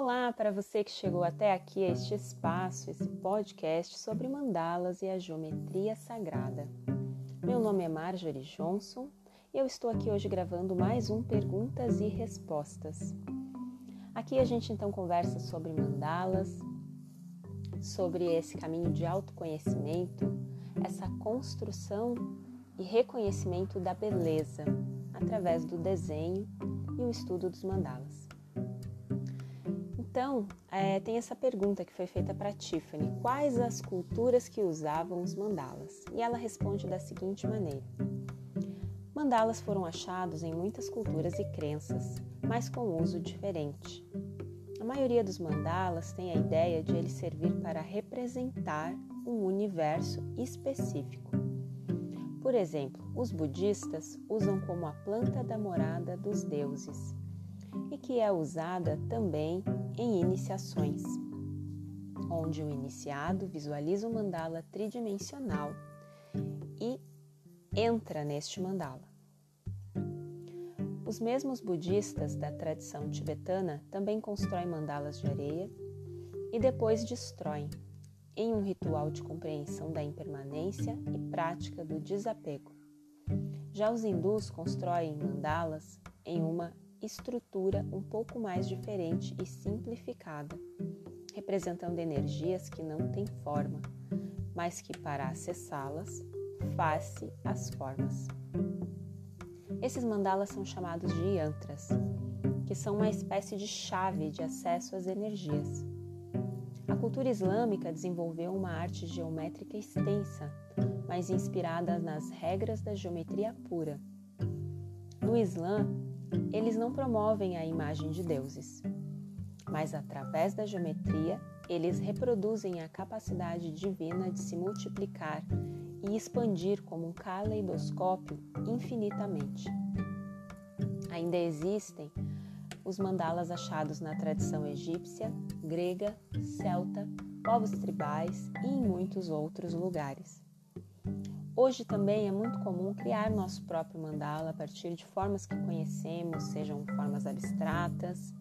Olá para você que chegou até aqui a este espaço, esse podcast sobre mandalas e a geometria sagrada. Meu nome é Marjorie Johnson e eu estou aqui hoje gravando mais um Perguntas e Respostas. Aqui a gente então conversa sobre mandalas, sobre esse caminho de autoconhecimento, essa construção e reconhecimento da beleza através do desenho e o estudo dos mandalas. Então, é, tem essa pergunta que foi feita para Tiffany: quais as culturas que usavam os mandalas? E ela responde da seguinte maneira: Mandalas foram achados em muitas culturas e crenças, mas com uso diferente. A maioria dos mandalas tem a ideia de ele servir para representar um universo específico. Por exemplo, os budistas usam como a planta da morada dos deuses e que é usada também em iniciações, onde o iniciado visualiza o mandala tridimensional e entra neste mandala. Os mesmos budistas da tradição tibetana também constroem mandalas de areia e depois destroem, em um ritual de compreensão da impermanência e prática do desapego. Já os hindus constroem mandalas em uma estrutura um pouco mais diferente e simplificada, representando energias que não têm forma, mas que para acessá-las faz-se as formas. Esses mandalas são chamados de yantras, que são uma espécie de chave de acesso às energias. A cultura islâmica desenvolveu uma arte geométrica extensa, mas inspirada nas regras da geometria pura. No Islã, eles não promovem a imagem de deuses, mas através da geometria, eles reproduzem a capacidade divina de se multiplicar e expandir como um caleidoscópio infinitamente. Ainda existem os mandalas achados na tradição egípcia, grega, celta, povos tribais e em muitos outros lugares. Hoje também é muito comum criar nosso próprio mandala a partir de formas que conhecemos, sejam formas abstratas,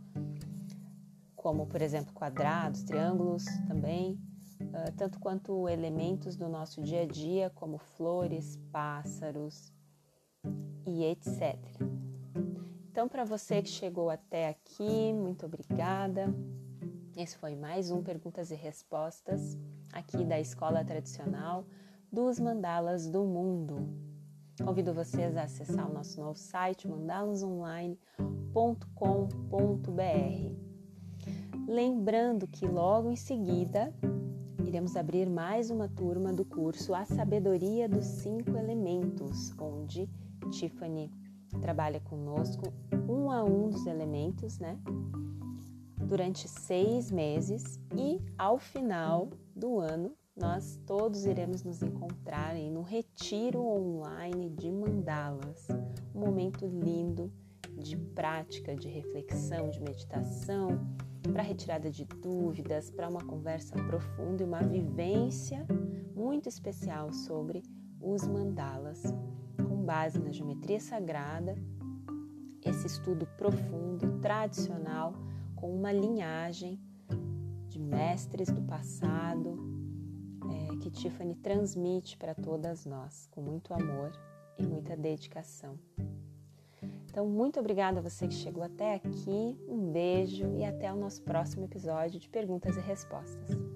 como por exemplo quadrados, triângulos também, tanto quanto elementos do nosso dia a dia, como flores, pássaros e etc. Então, para você que chegou até aqui, muito obrigada. Esse foi mais um Perguntas e Respostas aqui da Escola Tradicional dos mandalas do mundo. Convido vocês a acessar o nosso novo site mandalasonline.com.br. Lembrando que logo em seguida iremos abrir mais uma turma do curso A Sabedoria dos Cinco Elementos, onde Tiffany trabalha conosco um a um dos elementos, né? Durante seis meses e ao final do ano nós todos iremos nos encontrar em um retiro online de mandalas, um momento lindo de prática, de reflexão, de meditação, para retirada de dúvidas, para uma conversa profunda e uma vivência muito especial sobre os mandalas, com base na geometria sagrada, esse estudo profundo, tradicional, com uma linhagem de mestres do passado, que Tiffany transmite para todas nós, com muito amor e muita dedicação. Então, muito obrigada a você que chegou até aqui, um beijo e até o nosso próximo episódio de Perguntas e Respostas.